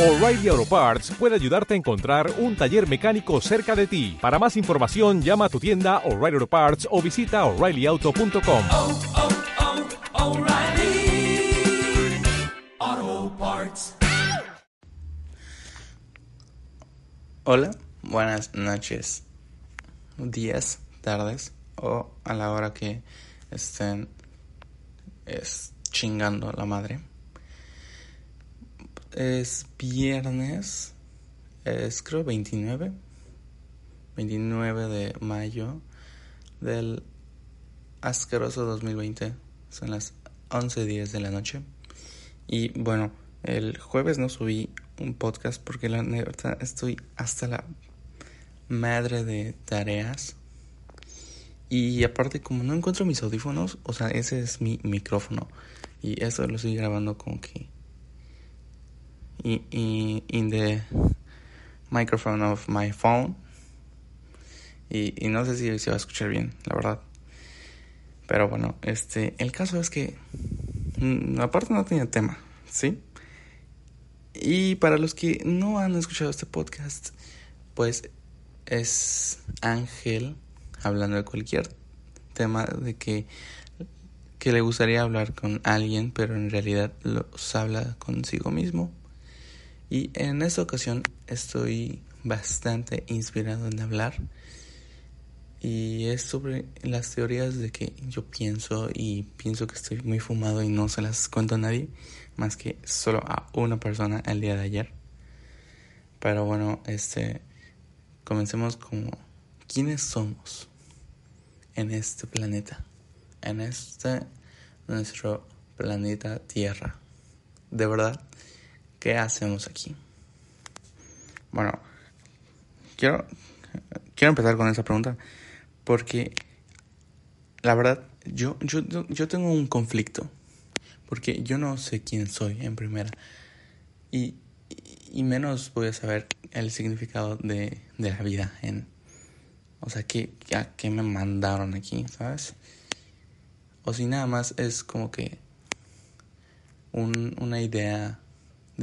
O'Reilly Auto Parts puede ayudarte a encontrar un taller mecánico cerca de ti. Para más información, llama a tu tienda O'Reilly Auto Parts o visita oreillyauto.com. oh, oh, Parts. Hola, buenas noches, días, tardes o a la hora que estén es, chingando la madre. Es viernes, es creo 29, 29 de mayo del asqueroso 2020. Son las 11.10 de la noche. Y bueno, el jueves no subí un podcast porque la verdad estoy hasta la madre de tareas. Y aparte, como no encuentro mis audífonos, o sea, ese es mi micrófono. Y eso lo estoy grabando como que. Y, in the microphone of my phone. Y, y no sé si se va a escuchar bien, la verdad. Pero bueno, este, el caso es que. mm, aparte no tenía tema, ¿sí? Y para los que no han escuchado este podcast, pues es Ángel hablando de cualquier tema de que, que le gustaría hablar con alguien, pero en realidad los habla consigo mismo. Y en esta ocasión estoy bastante inspirado en hablar. Y es sobre las teorías de que yo pienso y pienso que estoy muy fumado y no se las cuento a nadie, más que solo a una persona el día de ayer. Pero bueno, este comencemos como quiénes somos en este planeta, en este nuestro planeta Tierra. De verdad, ¿qué hacemos aquí? Bueno, quiero quiero empezar con esa pregunta porque la verdad yo yo yo tengo un conflicto porque yo no sé quién soy en primera y, y menos voy a saber el significado de, de la vida en o sea que a qué me mandaron aquí sabes o si nada más es como que un, una idea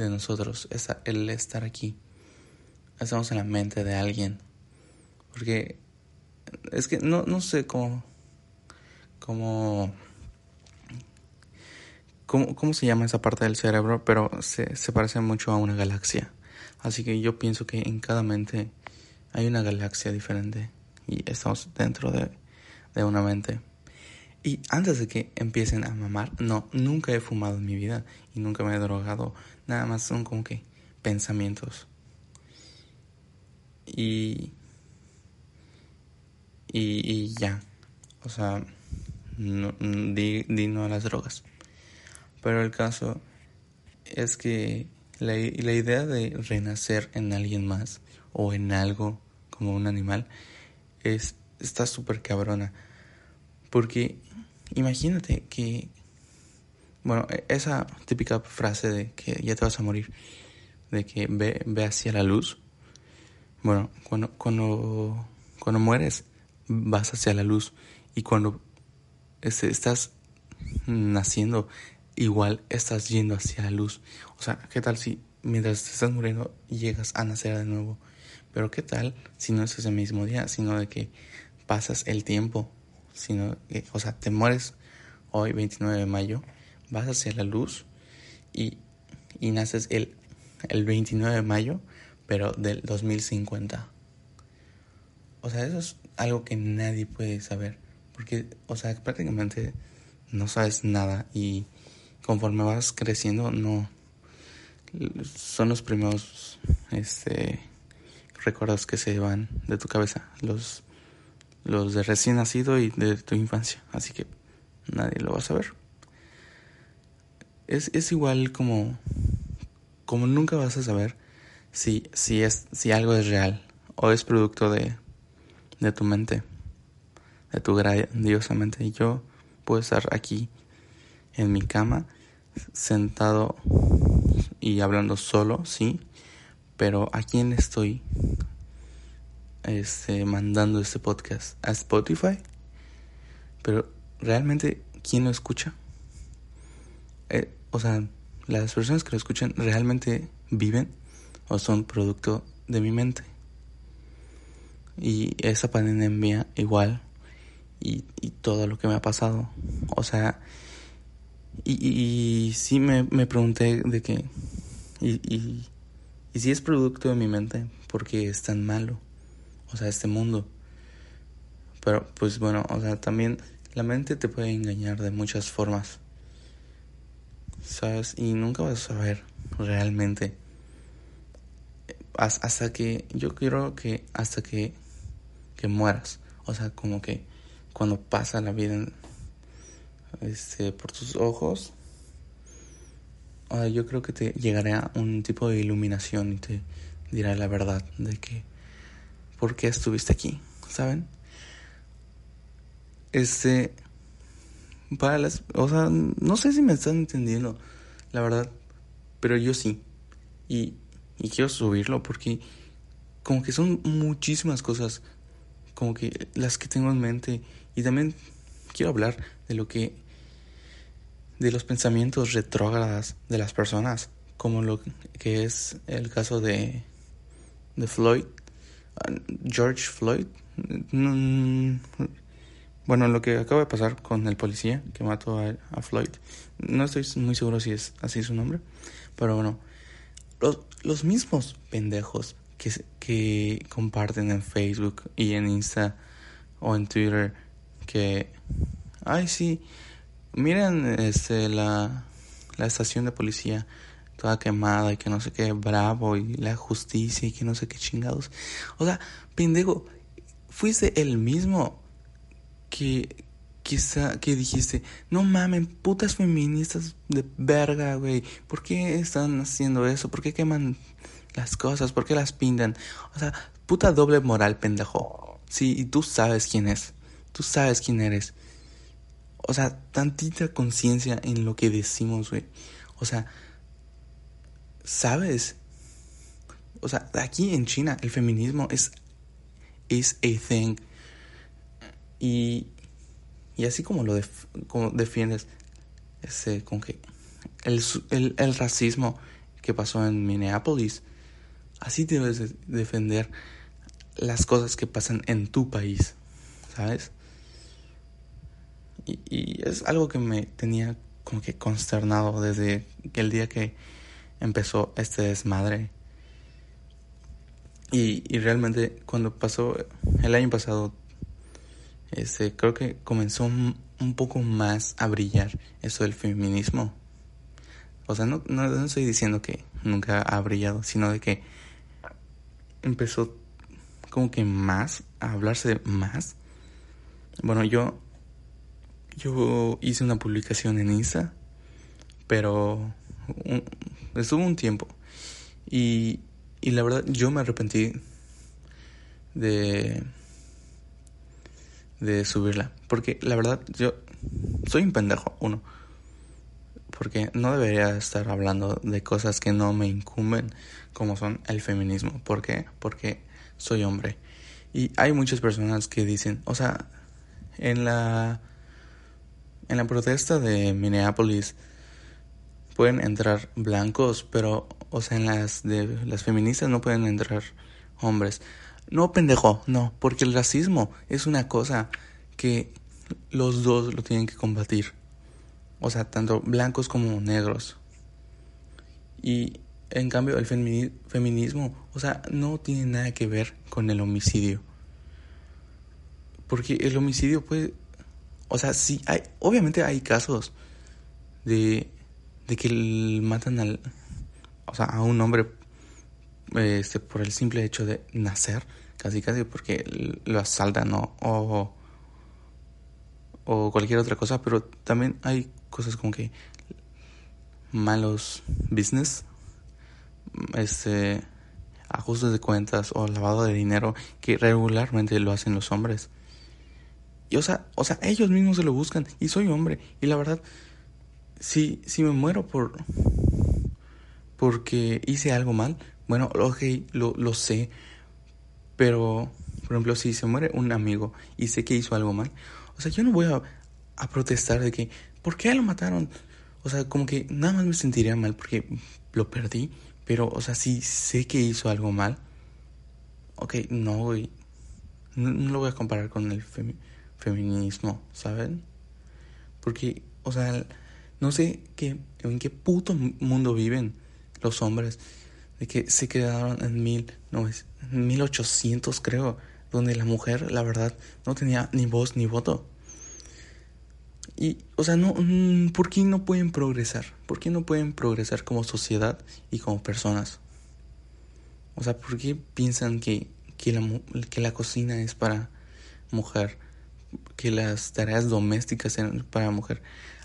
de nosotros es el estar aquí estamos en la mente de alguien porque es que no, no sé cómo cómo ¿Cómo, ¿Cómo se llama esa parte del cerebro? Pero se, se parece mucho a una galaxia. Así que yo pienso que en cada mente hay una galaxia diferente. Y estamos dentro de, de una mente. Y antes de que empiecen a mamar, no, nunca he fumado en mi vida y nunca me he drogado. Nada más son como que pensamientos. Y. Y, ya. O sea, di, di no a las drogas. Pero el caso es que la, la, idea de renacer en alguien más o en algo como un animal es, está súper cabrona. Porque imagínate que, bueno, esa típica frase de que ya te vas a morir, de que ve, ve hacia la luz. Bueno, cuando, cuando, cuando mueres vas hacia la luz y cuando este, estás naciendo igual estás yendo hacia la luz. O sea, ¿qué tal si mientras te estás muriendo llegas a nacer de nuevo? Pero ¿qué tal si no es ese mismo día, sino de que pasas el tiempo, sino que, o sea, te mueres hoy 29 de mayo, vas hacia la luz y, y naces el, el 29 de mayo, pero del 2050. O sea, eso es algo que nadie puede saber, porque, o sea, prácticamente no sabes nada y conforme vas creciendo no son los primeros este recuerdos que se van de tu cabeza los los de recién nacido y de tu infancia así que nadie lo va a saber. Es, es igual como como nunca vas a saber si si es si algo es real o es producto de de tu mente de tu grandiosa mente. Y yo puedo estar aquí en mi cama sentado y hablando solo, sí, pero ¿a quién estoy este, mandando este podcast? ¿A Spotify? Pero realmente, ¿quién lo escucha? Eh, o sea, las personas que lo escuchan realmente viven o son producto de mi mente. Y esa pandemia igual y, y todo lo que me ha pasado. O sea, y, y, sí me, me, pregunté de que, y, y, y si es producto de mi mente, porque es tan malo, o sea, este mundo. Pero pues bueno, o sea, también la mente te puede engañar de muchas formas, ¿sabes? Y nunca vas a saber realmente. Hasta que, yo quiero que, hasta que, que mueras, o sea, como que cuando pasa la vida este, por tus ojos, yo creo que te llegará un tipo de iluminación y te dirá la verdad de que por qué estuviste aquí, ¿saben? Este, para las, o sea, no sé si me están entendiendo, la verdad, pero yo sí. Y, y quiero subirlo porque como que son muchísimas cosas como que las que tengo en mente y también quiero hablar de lo que de los pensamientos retrógradas de las personas, como lo que es el caso de de Floyd, George Floyd. Bueno, lo que acaba de pasar con el policía que mató a, a Floyd, no estoy muy seguro si es así su nombre, pero bueno, los, los mismos pendejos que, que comparten en Facebook y en Insta o en Twitter que, ay sí, miren este, la, la estación de policía toda quemada y que no sé qué, bravo y la justicia y que no sé qué chingados. O sea, pendejo, fuiste el mismo que, quizá, que dijiste, no mamen, putas feministas de verga, güey, ¿por qué están haciendo eso? ¿Por qué queman las cosas? ¿Por qué las pintan? O sea, puta doble moral, pendejo. Sí, y tú sabes quién es. Tú sabes quién eres. O sea, tantita conciencia en lo que decimos, güey. O sea, sabes. O sea, aquí en China el feminismo es es a thing. Y y así como lo como defiendes ese con que el, el, el racismo que pasó en Minneapolis Así debes defender las cosas que pasan en tu país, ¿sabes? Y, es algo que me tenía como que consternado desde el día que empezó este desmadre. Y, y realmente cuando pasó el año pasado, este, creo que comenzó un, un poco más a brillar eso del feminismo. O sea, no, no, no estoy diciendo que nunca ha brillado, sino de que empezó como que más a hablarse más. Bueno, yo yo hice una publicación en Insta, pero estuvo un tiempo y, y la verdad yo me arrepentí de de subirla, porque la verdad yo soy un pendejo, uno, porque no debería estar hablando de cosas que no me incumben como son el feminismo. ¿Por qué? Porque soy hombre. Y hay muchas personas que dicen, o sea, en la en la protesta de Minneapolis pueden entrar blancos, pero o sea, en las de las feministas no pueden entrar hombres. No, pendejo, no, porque el racismo es una cosa que los dos lo tienen que combatir. O sea, tanto blancos como negros. Y en cambio, el feminismo, o sea, no tiene nada que ver con el homicidio. Porque el homicidio puede, o sea, sí hay, obviamente hay casos de, de que matan al, o sea, a un hombre, este, por el simple hecho de nacer, casi casi porque lo asaltan o, o, o cualquier otra cosa, pero también hay cosas como que malos business este ajustes de cuentas o lavado de dinero que regularmente lo hacen los hombres. Y o sea, o sea, ellos mismos se lo buscan y soy hombre y la verdad si si me muero por porque hice algo mal, bueno, ok, lo, lo sé, pero por ejemplo, si se muere un amigo y sé que hizo algo mal, o sea, yo no voy a, protestar de que ¿por qué lo mataron? O sea, como que nada más me sentiría mal porque lo perdí Pero, o sea, si sé que hizo algo mal, ok, no. No, no lo voy a comparar con el feminismo, ¿saben? Porque, o sea, no sé qué, en qué puto mundo viven los hombres. De que se quedaron en mil, no, es, 1800 creo. Donde la mujer, la verdad, no tenía ni voz ni voto. Y, o sea, no, mm, ¿por qué no pueden progresar? ¿Por qué no pueden progresar como sociedad y como personas? O sea, ¿por qué piensan que, que, la, que la cocina es para mujer? Que las tareas domésticas son para mujer.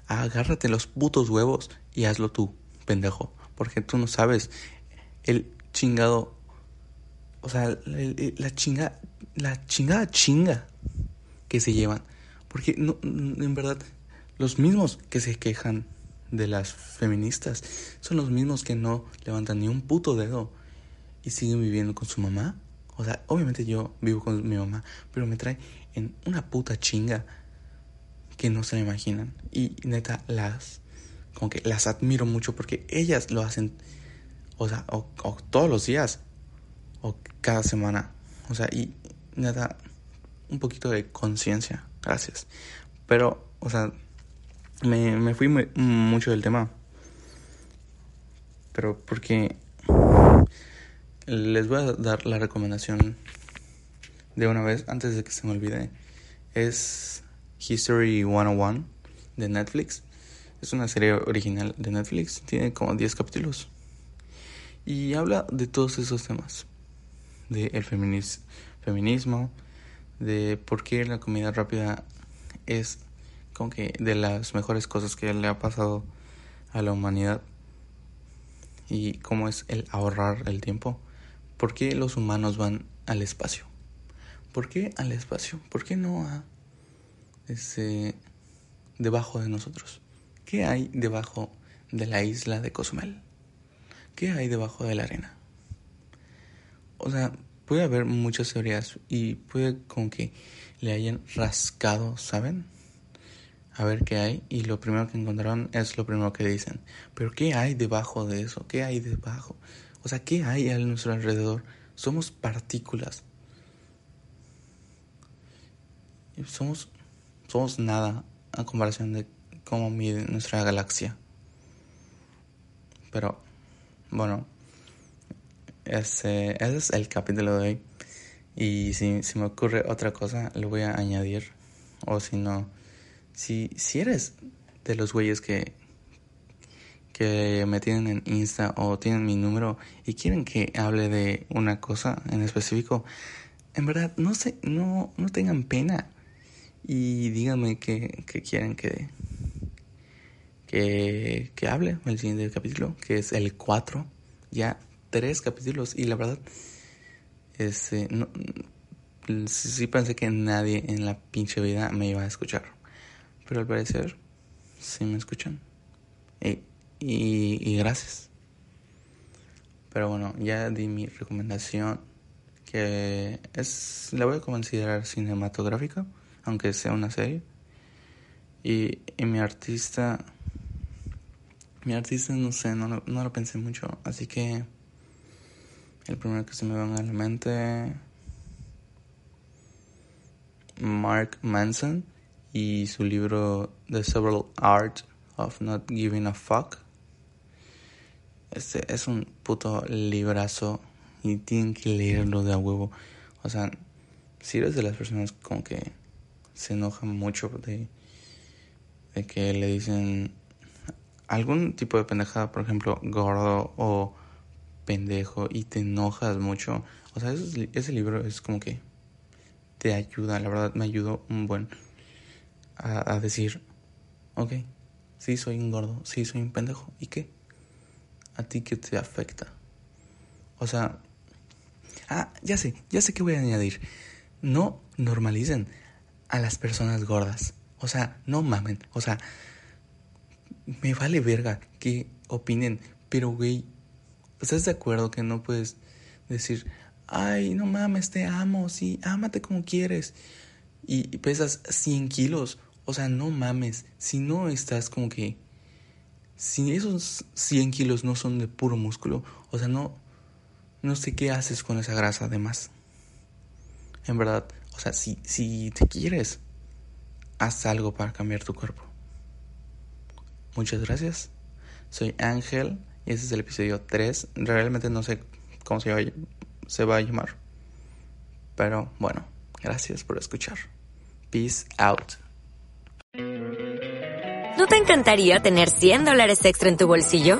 Agárrate los putos huevos y hazlo tú, pendejo. Porque tú no sabes el chingado. O sea, la chinga. La chingada chinga que se llevan. Porque no, en verdad los mismos que se quejan de las feministas son los mismos que no levantan ni un puto dedo y siguen viviendo con su mamá. O sea, obviamente yo vivo con mi mamá, pero me trae en una puta chinga que no se me imaginan. Y neta, las, como que las admiro mucho porque ellas lo hacen, o sea, o, todos los días, o cada semana. O sea, y neta, un poquito de conciencia, gracias. Pero, o sea, me, me fui mucho del tema. Pero porque les voy a dar la recomendación de una vez antes de que se me olvide. Es History 101 de Netflix. Es una serie original de Netflix. Tiene como 10 capítulos. Y habla de todos esos temas. De el feminismo. De por qué la comida rápida es como que de las mejores cosas que le ha pasado a la humanidad y cómo es el ahorrar el tiempo. ¿Por qué los humanos van al espacio? ¿Por qué al espacio? ¿Por qué no a ese debajo de nosotros? ¿Qué hay debajo de la isla de Cozumel? ¿Qué hay debajo de la arena? O sea, puede haber muchas teorías y puede como que le hayan rascado, ¿saben? a ver qué hay y lo primero que encontraron es lo primero que dicen. Pero ¿qué hay debajo de eso? ¿Qué hay debajo? O sea, ¿qué hay a nuestro alrededor? Somos partículas. Somos, somos nada a comparación de cómo mide nuestra galaxia. Pero, bueno, ese, es el capítulo de hoy. Y si, si me ocurre otra cosa, lo voy a añadir. O si no si, si eres de los güeyes que, que me tienen en Insta o tienen mi número y quieren que hable de una cosa en específico, en verdad no sé, no, no tengan pena y díganme que quieren que, que, que hable el siguiente capítulo, que es el 4, ya tres capítulos y la verdad, este, no, sí pensé que nadie en la pinche vida me iba a escuchar. Pero al parecer, sí me escuchan. Y, y, gracias. Pero bueno, ya di mi recomendación. Que es. La voy a considerar cinematográfica. Aunque sea una serie. Y, y mi artista. Mi artista, no sé, no lo, no lo pensé mucho. Así que. El primero que se me venga a la mente. Mark Manson y su libro The Several Art of Not Giving a Fuck. Este es un puto librazo y tienen que leerlo de a huevo. O sea, si eres de las personas como que se enojan mucho de, de que le dicen algún tipo de pendejada, por ejemplo, gordo o pendejo y te enojas mucho. O sea, ese libro es como que te ayuda, la verdad me ayudó un buen a, decir, ok, sí soy un gordo, sí soy un pendejo, ¿y qué? ¿A ti qué te afecta? O sea, ah, ya sé, ya sé que voy a añadir. No normalicen a las personas gordas. O sea, no mamen. O sea, me vale verga que opinen. Pero, güey, ¿estás de acuerdo que no puedes decir, ay, no mames, te amo, sí, ámate como quieres? Y, pesas 100 kilos o sea, no mames, si no estás como que si esos 100 kilos no son de puro músculo, o sea, no, no sé qué haces con esa grasa además. En verdad, o sea, si, si te quieres, haz algo para cambiar tu cuerpo. Muchas gracias. Soy Ángel y este es el episodio 3. Realmente no sé cómo se va, a, se va a llamar. Pero bueno, gracias por escuchar. Peace out. ¿No te encantaría tener 100 dólares extra en tu bolsillo?